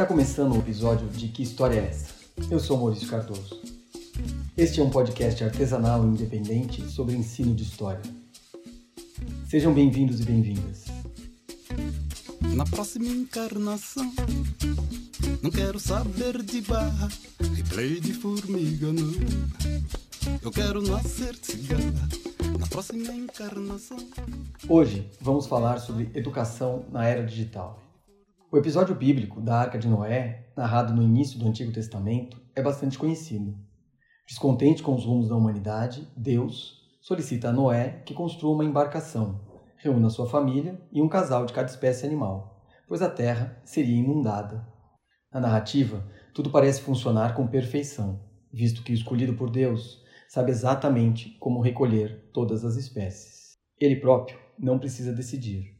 Está começando o episódio de Que História é essa? Eu sou Maurício Cardoso. Este é um podcast artesanal e independente sobre ensino de história. Sejam bem-vindos e bem-vindas. Na próxima encarnação, não quero saber de barra, replay de formiga, não. Eu quero nascer cigarra na próxima encarnação. Hoje vamos falar sobre educação na era digital. O episódio bíblico da Arca de Noé, narrado no início do Antigo Testamento, é bastante conhecido. Descontente com os rumos da humanidade, Deus solicita a Noé que construa uma embarcação, reúna sua família e um casal de cada espécie animal, pois a terra seria inundada. Na narrativa, tudo parece funcionar com perfeição, visto que o escolhido por Deus sabe exatamente como recolher todas as espécies. Ele próprio não precisa decidir.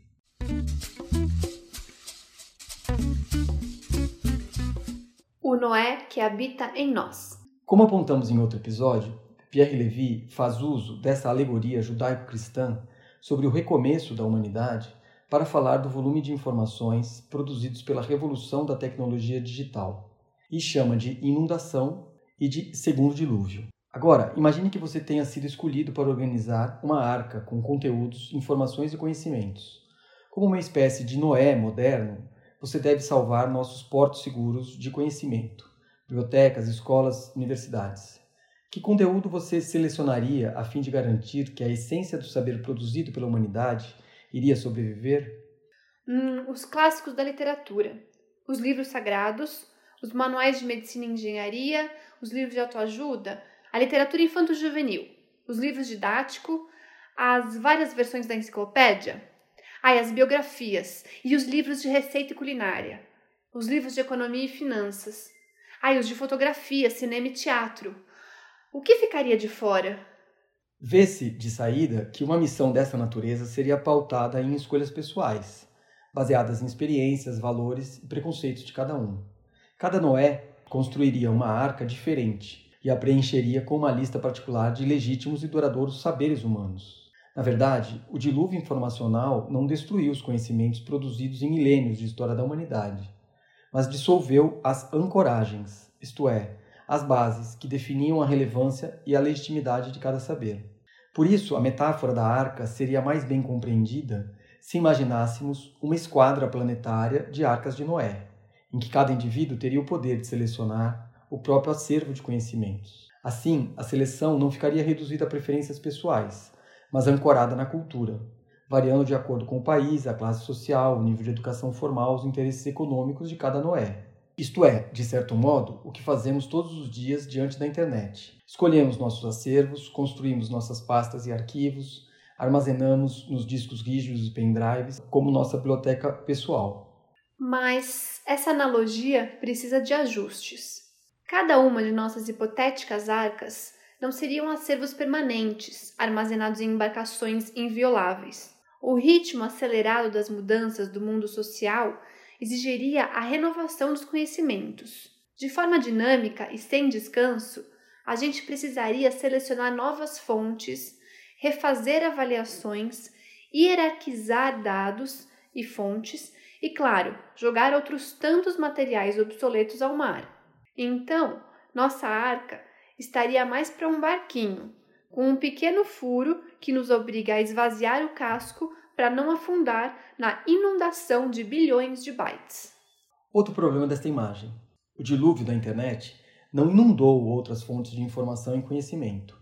Noé que habita em nós. Como apontamos em outro episódio, Pierre Levy faz uso dessa alegoria judaico-cristã sobre o recomeço da humanidade para falar do volume de informações produzidos pela revolução da tecnologia digital e chama de inundação e de segundo dilúvio. Agora, imagine que você tenha sido escolhido para organizar uma arca com conteúdos, informações e conhecimentos. Como uma espécie de Noé moderno, você deve salvar nossos portos seguros de conhecimento, bibliotecas, escolas, universidades. Que conteúdo você selecionaria a fim de garantir que a essência do saber produzido pela humanidade iria sobreviver? Hum, os clássicos da literatura, os livros sagrados, os manuais de medicina e engenharia, os livros de autoajuda, a literatura infanto-juvenil, os livros didáticos, as várias versões da enciclopédia, ai, as biografias e os livros de receita e culinária, os livros de economia e finanças, ai, os de fotografia, cinema e teatro. O que ficaria de fora? Vê-se de saída que uma missão dessa natureza seria pautada em escolhas pessoais, baseadas em experiências, valores e preconceitos de cada um. Cada Noé construiria uma arca diferente, e a preencheria com uma lista particular de legítimos e duradouros saberes humanos. Na verdade, o dilúvio informacional não destruiu os conhecimentos produzidos em milênios de história da humanidade, mas dissolveu as ancoragens, isto é, as bases que definiam a relevância e a legitimidade de cada saber. Por isso, a metáfora da arca seria mais bem compreendida se imaginássemos uma esquadra planetária de arcas de Noé, em que cada indivíduo teria o poder de selecionar o próprio acervo de conhecimentos. Assim, a seleção não ficaria reduzida a preferências pessoais, mas ancorada na cultura, variando de acordo com o país, a classe social, o nível de educação formal, os interesses econômicos de cada Noé. Isto é, de certo modo, o que fazemos todos os dias diante da internet. Escolhemos nossos acervos, construímos nossas pastas e arquivos, armazenamos nos discos rígidos e pendrives como nossa biblioteca pessoal. Mas essa analogia precisa de ajustes. Cada uma de nossas hipotéticas arcas não seriam acervos permanentes, armazenados em embarcações invioláveis. O ritmo acelerado das mudanças do mundo social exigiria a renovação dos conhecimentos. De forma dinâmica e sem descanso, a gente precisaria selecionar novas fontes, refazer avaliações, hierarquizar dados e fontes e, claro, jogar outros tantos materiais obsoletos ao mar. Então, nossa arca estaria mais para um barquinho, com um pequeno furo que nos obriga a esvaziar o casco para não afundar na inundação de bilhões de bytes. Outro problema desta imagem: o dilúvio da internet não inundou outras fontes de informação e conhecimento.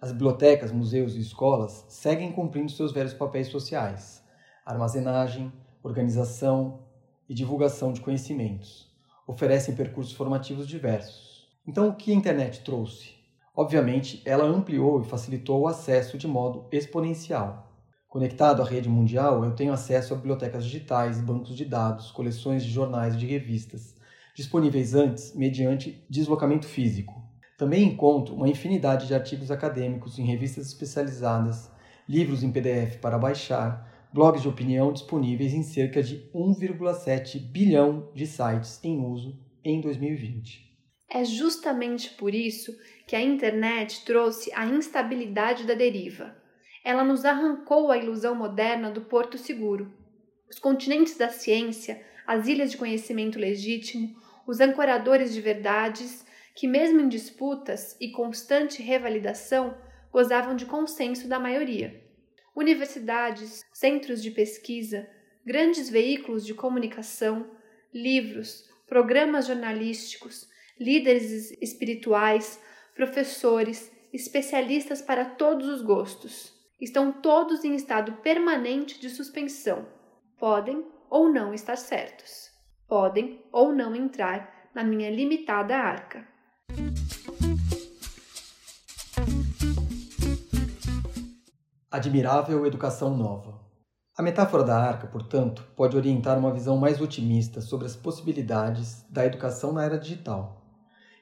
As bibliotecas, museus e escolas seguem cumprindo seus velhos papéis sociais: armazenagem, organização e divulgação de conhecimentos oferecem percursos formativos diversos. Então, o que a internet trouxe? Obviamente, ela ampliou e facilitou o acesso de modo exponencial. Conectado à rede mundial, eu tenho acesso a bibliotecas digitais, bancos de dados, coleções de jornais e de revistas, disponíveis antes mediante deslocamento físico. Também encontro uma infinidade de artigos acadêmicos em revistas especializadas, livros em PDF para baixar, blogs de opinião disponíveis em cerca de 1,7 bilhão de sites em uso em 2020. É justamente por isso que a internet trouxe a instabilidade da deriva. Ela nos arrancou a ilusão moderna do porto seguro. Os continentes da ciência as ilhas de conhecimento legítimo, os ancoradores de verdades, que, mesmo em disputas e constante revalidação, gozavam de consenso da maioria. Universidades, centros de pesquisa, grandes veículos de comunicação, livros, programas jornalísticos, líderes espirituais, professores, especialistas para todos os gostos. Estão todos em estado permanente de suspensão. Podem ou não estar certos. Podem ou não entrar na minha limitada arca. Admirável educação nova. A metáfora da arca, portanto, pode orientar uma visão mais otimista sobre as possibilidades da educação na era digital.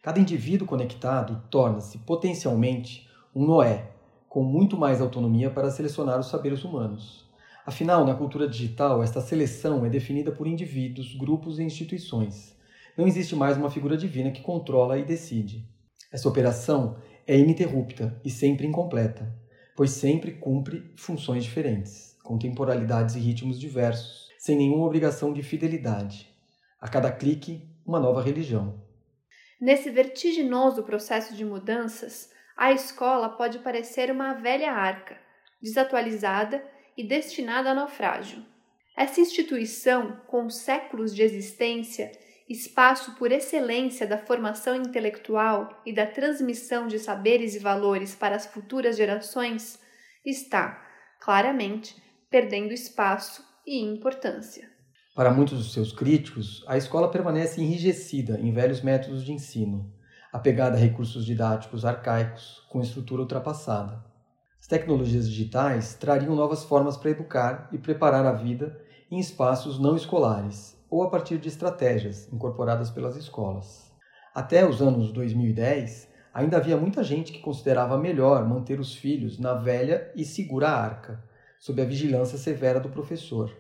Cada indivíduo conectado torna-se potencialmente um Noé, com muito mais autonomia para selecionar os saberes humanos. Afinal, na cultura digital, esta seleção é definida por indivíduos, grupos e instituições. Não existe mais uma figura divina que controla e decide. Essa operação é ininterrupta e sempre incompleta pois sempre cumpre funções diferentes, com temporalidades e ritmos diversos, sem nenhuma obrigação de fidelidade. A cada clique, uma nova religião. Nesse vertiginoso processo de mudanças, a escola pode parecer uma velha arca, desatualizada e destinada a naufrágio. Essa instituição, com séculos de existência, espaço por excelência da formação intelectual e da transmissão de saberes e valores para as futuras gerações, está, claramente, perdendo espaço e importância. Para muitos dos seus críticos, a escola permanece enrijecida em velhos métodos de ensino, apegada a recursos didáticos arcaicos, com estrutura ultrapassada. As tecnologias digitais trariam novas formas para educar e preparar a vida em espaços não escolares ou a partir de estratégias incorporadas pelas escolas. Até os anos 2010, ainda havia muita gente que considerava melhor manter os filhos na velha e segura arca, sob a vigilância severa do professor,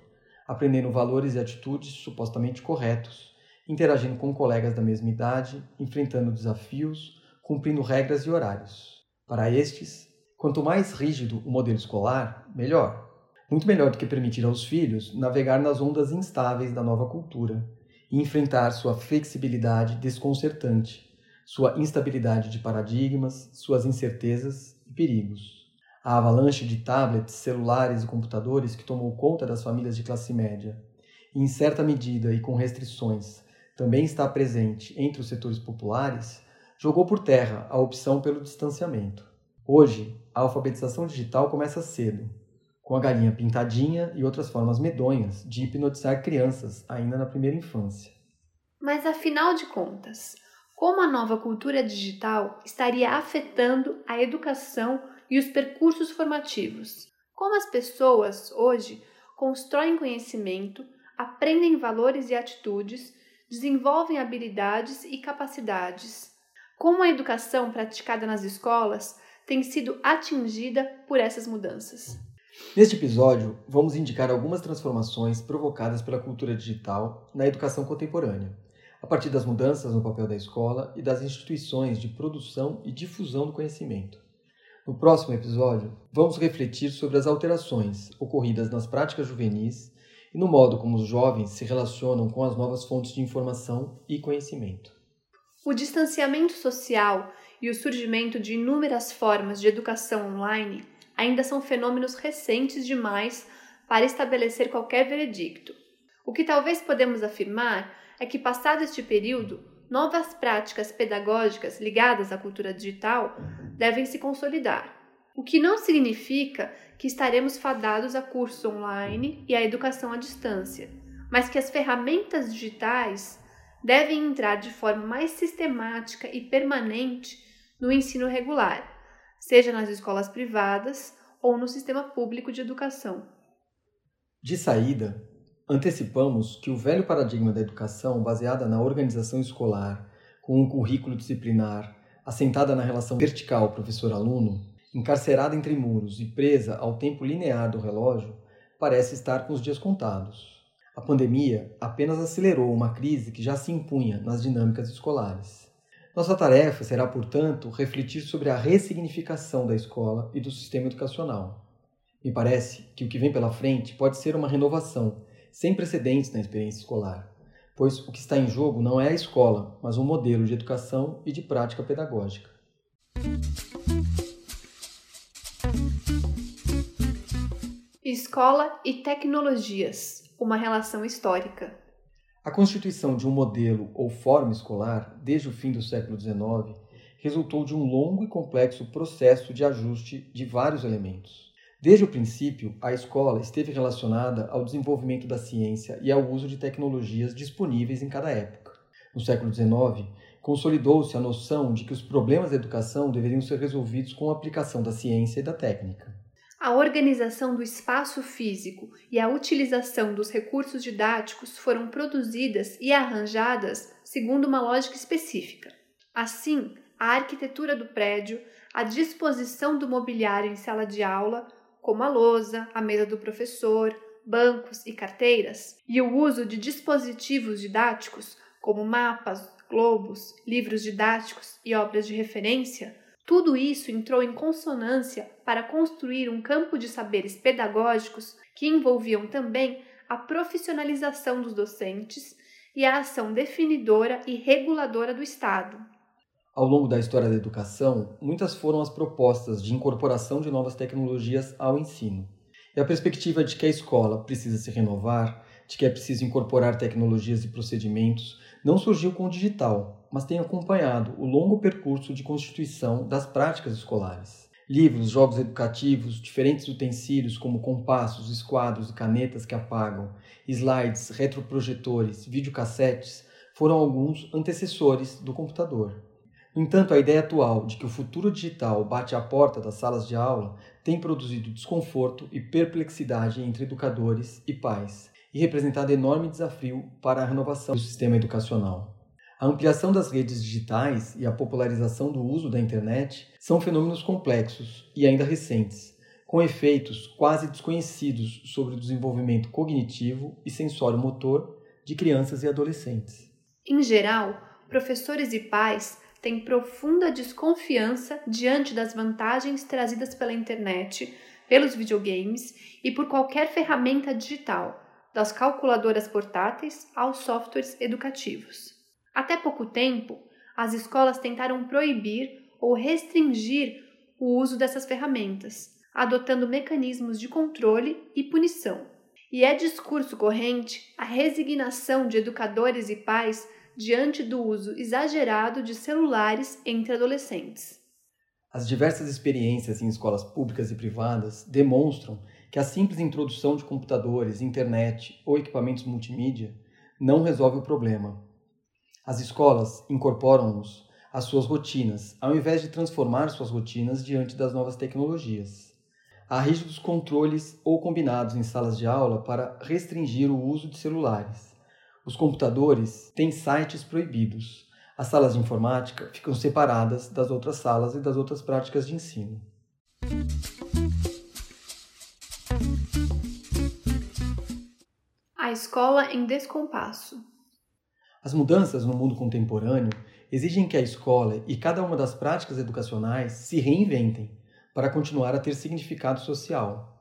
aprendendo valores e atitudes supostamente corretos, interagindo com colegas da mesma idade, enfrentando desafios, cumprindo regras e horários. Para estes, quanto mais rígido o modelo escolar, melhor. Muito melhor do que permitir aos filhos navegar nas ondas instáveis da nova cultura e enfrentar sua flexibilidade desconcertante, sua instabilidade de paradigmas, suas incertezas e perigos. A avalanche de tablets, celulares e computadores que tomou conta das famílias de classe média, e em certa medida e com restrições, também está presente entre os setores populares, jogou por terra a opção pelo distanciamento. Hoje, a alfabetização digital começa cedo, com a galinha pintadinha e outras formas medonhas de hipnotizar crianças ainda na primeira infância. Mas afinal de contas, como a nova cultura digital estaria afetando a educação e os percursos formativos? Como as pessoas hoje constroem conhecimento, aprendem valores e atitudes, desenvolvem habilidades e capacidades? Como a educação praticada nas escolas tem sido atingida por essas mudanças? Neste episódio, vamos indicar algumas transformações provocadas pela cultura digital na educação contemporânea, a partir das mudanças no papel da escola e das instituições de produção e difusão do conhecimento. No próximo episódio, vamos refletir sobre as alterações ocorridas nas práticas juvenis e no modo como os jovens se relacionam com as novas fontes de informação e conhecimento. O distanciamento social e o surgimento de inúmeras formas de educação online ainda são fenômenos recentes demais para estabelecer qualquer veredicto. O que talvez podemos afirmar é que, passado este período, novas práticas pedagógicas ligadas à cultura digital devem se consolidar. O que não significa que estaremos fadados a cursos online e à educação à distância, mas que as ferramentas digitais devem entrar de forma mais sistemática e permanente no ensino regular seja nas escolas privadas ou no sistema público de educação. De saída, antecipamos que o velho paradigma da educação baseada na organização escolar, com um currículo disciplinar, assentada na relação vertical professor-aluno, encarcerada entre muros e presa ao tempo linear do relógio, parece estar com os dias contados. A pandemia apenas acelerou uma crise que já se impunha nas dinâmicas escolares. Nossa tarefa será, portanto, refletir sobre a ressignificação da escola e do sistema educacional. Me parece que o que vem pela frente pode ser uma renovação, sem precedentes na experiência escolar, pois o que está em jogo não é a escola, mas um modelo de educação e de prática pedagógica. Escola e tecnologias uma relação histórica. A constituição de um modelo ou forma escolar, desde o fim do século XIX, resultou de um longo e complexo processo de ajuste de vários elementos. Desde o princípio, a escola esteve relacionada ao desenvolvimento da ciência e ao uso de tecnologias disponíveis em cada época. No século XIX, consolidou-se a noção de que os problemas da educação deveriam ser resolvidos com a aplicação da ciência e da técnica. A organização do espaço físico e a utilização dos recursos didáticos foram produzidas e arranjadas segundo uma lógica específica. Assim, a arquitetura do prédio, a disposição do mobiliário em sala de aula, como a lousa, a mesa do professor, bancos e carteiras, e o uso de dispositivos didáticos, como mapas, globos, livros didáticos e obras de referência, tudo isso entrou em consonância para construir um campo de saberes pedagógicos que envolviam também a profissionalização dos docentes e a ação definidora e reguladora do Estado. Ao longo da história da educação, muitas foram as propostas de incorporação de novas tecnologias ao ensino. E a perspectiva de que a escola precisa se renovar, de que é preciso incorporar tecnologias e procedimentos, não surgiu com o digital, mas tem acompanhado o longo percurso de constituição das práticas escolares. Livros, jogos educativos, diferentes utensílios como compassos, esquadros e canetas que apagam, slides, retroprojetores, videocassetes foram alguns antecessores do computador. Entanto, a ideia atual de que o futuro digital bate à porta das salas de aula tem produzido desconforto e perplexidade entre educadores e pais e representado enorme desafio para a renovação do sistema educacional. A ampliação das redes digitais e a popularização do uso da internet são fenômenos complexos e ainda recentes, com efeitos quase desconhecidos sobre o desenvolvimento cognitivo e sensório-motor de crianças e adolescentes. Em geral, professores e pais têm profunda desconfiança diante das vantagens trazidas pela internet, pelos videogames e por qualquer ferramenta digital, das calculadoras portáteis aos softwares educativos. Até pouco tempo, as escolas tentaram proibir ou restringir o uso dessas ferramentas, adotando mecanismos de controle e punição. E é discurso corrente a resignação de educadores e pais diante do uso exagerado de celulares entre adolescentes. As diversas experiências em escolas públicas e privadas demonstram que a simples introdução de computadores, internet ou equipamentos multimídia não resolve o problema, as escolas incorporam-nos às suas rotinas, ao invés de transformar suas rotinas diante das novas tecnologias. Há rígidos controles ou combinados em salas de aula para restringir o uso de celulares. Os computadores têm sites proibidos. As salas de informática ficam separadas das outras salas e das outras práticas de ensino. A escola em descompasso. As mudanças no mundo contemporâneo exigem que a escola e cada uma das práticas educacionais se reinventem para continuar a ter significado social.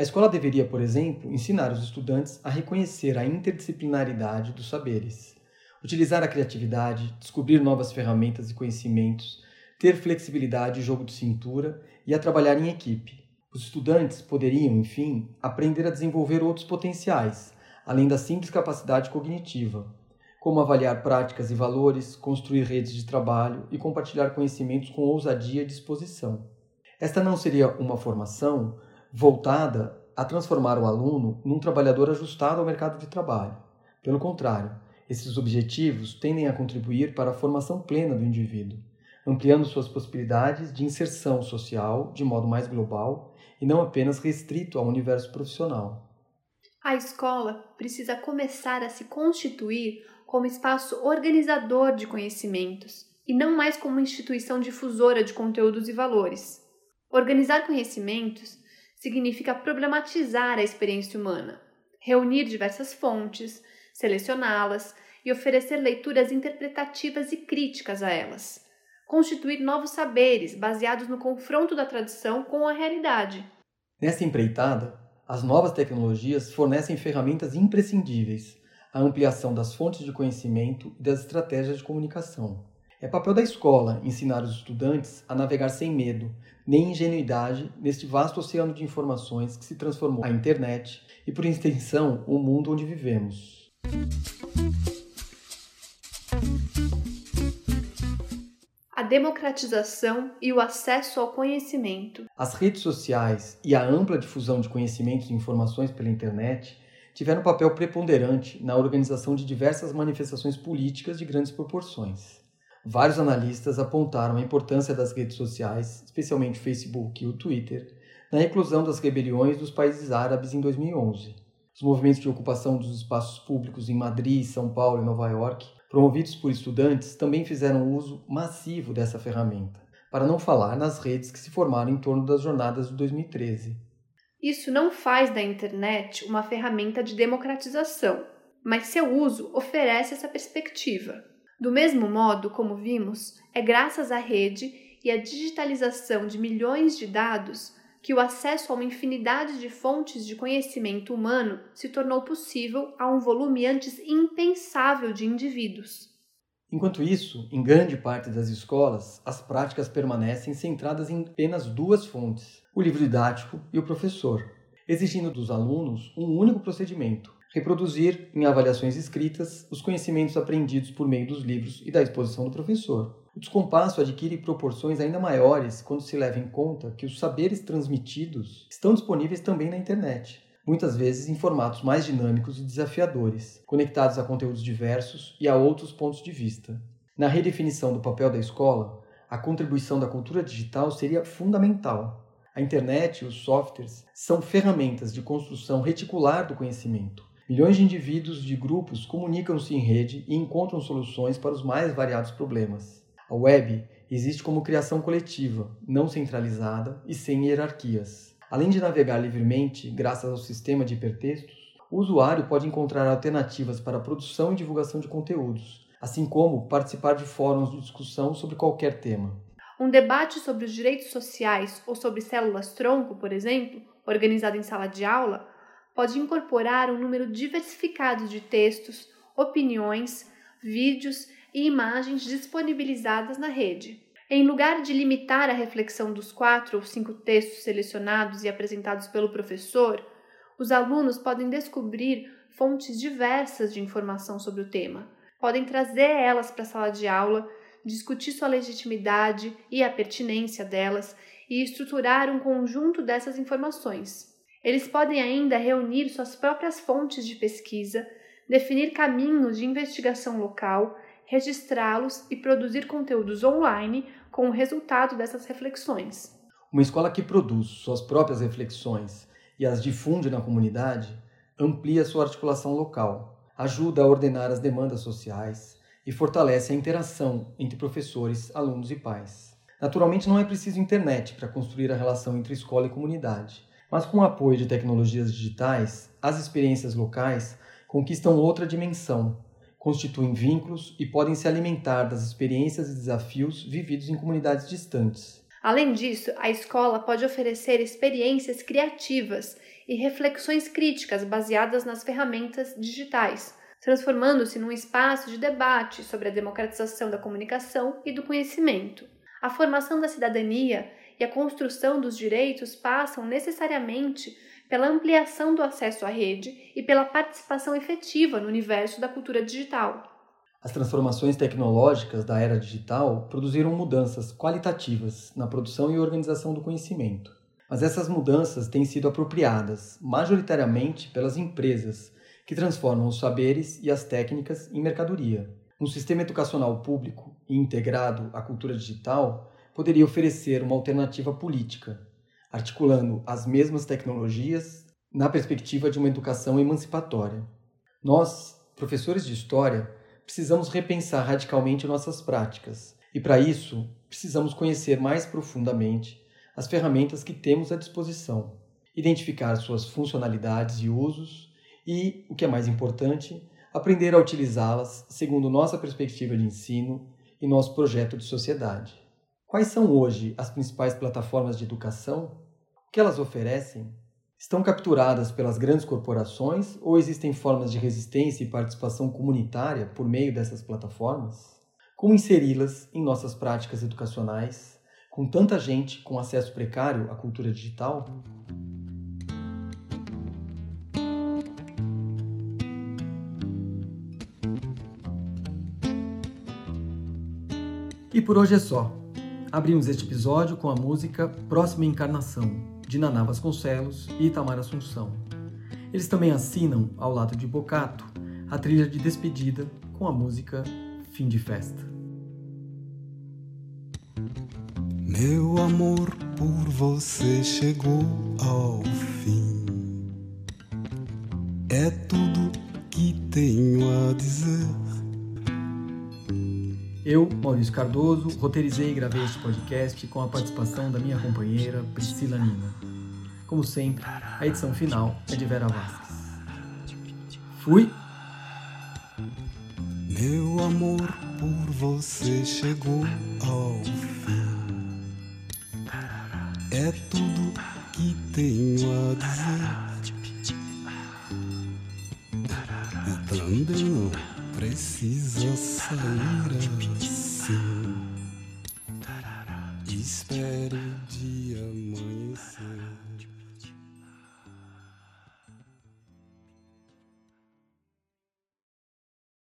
A escola deveria, por exemplo, ensinar os estudantes a reconhecer a interdisciplinaridade dos saberes, utilizar a criatividade, descobrir novas ferramentas e conhecimentos, ter flexibilidade e jogo de cintura e a trabalhar em equipe. Os estudantes poderiam, enfim, aprender a desenvolver outros potenciais, além da simples capacidade cognitiva, como avaliar práticas e valores, construir redes de trabalho e compartilhar conhecimentos com ousadia e disposição. Esta não seria uma formação voltada a transformar o aluno num trabalhador ajustado ao mercado de trabalho. Pelo contrário, esses objetivos tendem a contribuir para a formação plena do indivíduo, ampliando suas possibilidades de inserção social de modo mais global e não apenas restrito ao universo profissional. A escola precisa começar a se constituir como espaço organizador de conhecimentos e não mais como instituição difusora de conteúdos e valores. Organizar conhecimentos significa problematizar a experiência humana, reunir diversas fontes, selecioná-las e oferecer leituras interpretativas e críticas a elas. Constituir novos saberes baseados no confronto da tradição com a realidade. Nessa empreitada, as novas tecnologias fornecem ferramentas imprescindíveis a ampliação das fontes de conhecimento e das estratégias de comunicação. É papel da escola ensinar os estudantes a navegar sem medo, nem ingenuidade neste vasto oceano de informações que se transformou a internet e, por extensão, o mundo onde vivemos. A democratização e o acesso ao conhecimento. As redes sociais e a ampla difusão de conhecimentos e informações pela internet tiveram um papel preponderante na organização de diversas manifestações políticas de grandes proporções. Vários analistas apontaram a importância das redes sociais, especialmente o Facebook e o Twitter, na inclusão das rebeliões dos países árabes em 2011. Os movimentos de ocupação dos espaços públicos em Madrid, São Paulo e Nova York, promovidos por estudantes, também fizeram uso massivo dessa ferramenta, para não falar nas redes que se formaram em torno das jornadas de 2013. Isso não faz da internet uma ferramenta de democratização, mas seu uso oferece essa perspectiva. Do mesmo modo, como vimos, é graças à rede e à digitalização de milhões de dados que o acesso a uma infinidade de fontes de conhecimento humano se tornou possível a um volume antes impensável de indivíduos. Enquanto isso, em grande parte das escolas, as práticas permanecem centradas em apenas duas fontes: o livro didático e o professor, exigindo dos alunos um único procedimento: reproduzir, em avaliações escritas, os conhecimentos aprendidos por meio dos livros e da exposição do professor. O descompasso adquire proporções ainda maiores quando se leva em conta que os saberes transmitidos estão disponíveis também na internet, muitas vezes em formatos mais dinâmicos e desafiadores, conectados a conteúdos diversos e a outros pontos de vista. Na redefinição do papel da escola, a contribuição da cultura digital seria fundamental. A internet e os softwares são ferramentas de construção reticular do conhecimento, Milhões de indivíduos de grupos comunicam-se em rede e encontram soluções para os mais variados problemas. A web existe como criação coletiva, não centralizada e sem hierarquias. Além de navegar livremente, graças ao sistema de hipertextos, o usuário pode encontrar alternativas para a produção e divulgação de conteúdos, assim como participar de fóruns de discussão sobre qualquer tema. Um debate sobre os direitos sociais ou sobre células-tronco, por exemplo, organizado em sala de aula, pode incorporar um número diversificado de textos, opiniões, vídeos e imagens disponibilizadas na rede. Em lugar de limitar a reflexão dos quatro ou cinco textos selecionados e apresentados pelo professor, os alunos podem descobrir fontes diversas de informação sobre o tema. Podem trazer elas para a sala de aula, discutir sua legitimidade e a pertinência delas e estruturar um conjunto dessas informações. Eles podem ainda reunir suas próprias fontes de pesquisa, definir caminhos de investigação local, registrá-los e produzir conteúdos online com o resultado dessas reflexões. Uma escola que produz suas próprias reflexões e as difunde na comunidade amplia sua articulação local, ajuda a ordenar as demandas sociais e fortalece a interação entre professores, alunos e pais. Naturalmente, não é preciso internet para construir a relação entre escola e comunidade. Mas com o apoio de tecnologias digitais, as experiências locais conquistam outra dimensão, constituem vínculos e podem se alimentar das experiências e desafios vividos em comunidades distantes. Além disso, a escola pode oferecer experiências criativas e reflexões críticas baseadas nas ferramentas digitais, transformando-se num espaço de debate sobre a democratização da comunicação e do conhecimento. A formação da cidadania e a construção dos direitos passam necessariamente pela ampliação do acesso à rede e pela participação efetiva no universo da cultura digital. As transformações tecnológicas da era digital produziram mudanças qualitativas na produção e organização do conhecimento. Mas essas mudanças têm sido apropriadas majoritariamente pelas empresas, que transformam os saberes e as técnicas em mercadoria. Um sistema educacional público e integrado à cultura digital poderia oferecer uma alternativa política, articulando as mesmas tecnologias na perspectiva de uma educação emancipatória. Nós, professores de história, precisamos repensar radicalmente nossas práticas, e para isso precisamos conhecer mais profundamente as ferramentas que temos à disposição, identificar suas funcionalidades e usos e, o que é mais importante, aprender a utilizá-las segundo nossa perspectiva de ensino e nosso projeto de sociedade. Quais são hoje as principais plataformas de educação? O que elas oferecem? Estão capturadas pelas grandes corporações ou existem formas de resistência e participação comunitária por meio dessas plataformas? Como inseri-las em nossas práticas educacionais, com tanta gente com acesso precário à cultura digital? E por hoje é só. Abrimos este episódio com a música Próxima Encarnação, de Naná Vasconcelos e Itamar Assunção. Eles também assinam, ao lado de Bocato, a trilha de despedida com a música Fim de Festa. Meu amor por você chegou ao fim. É tudo que tenho a dizer. Eu, Maurício Cardoso, roteirizei e gravei este podcast com a participação da minha companheira Priscila Nina. Como sempre, a edição final é de Vera Vasques. Fui! Meu amor por você chegou ao fim. É tudo que tenho a dizer. E também precisa sair assim. Espere o dia.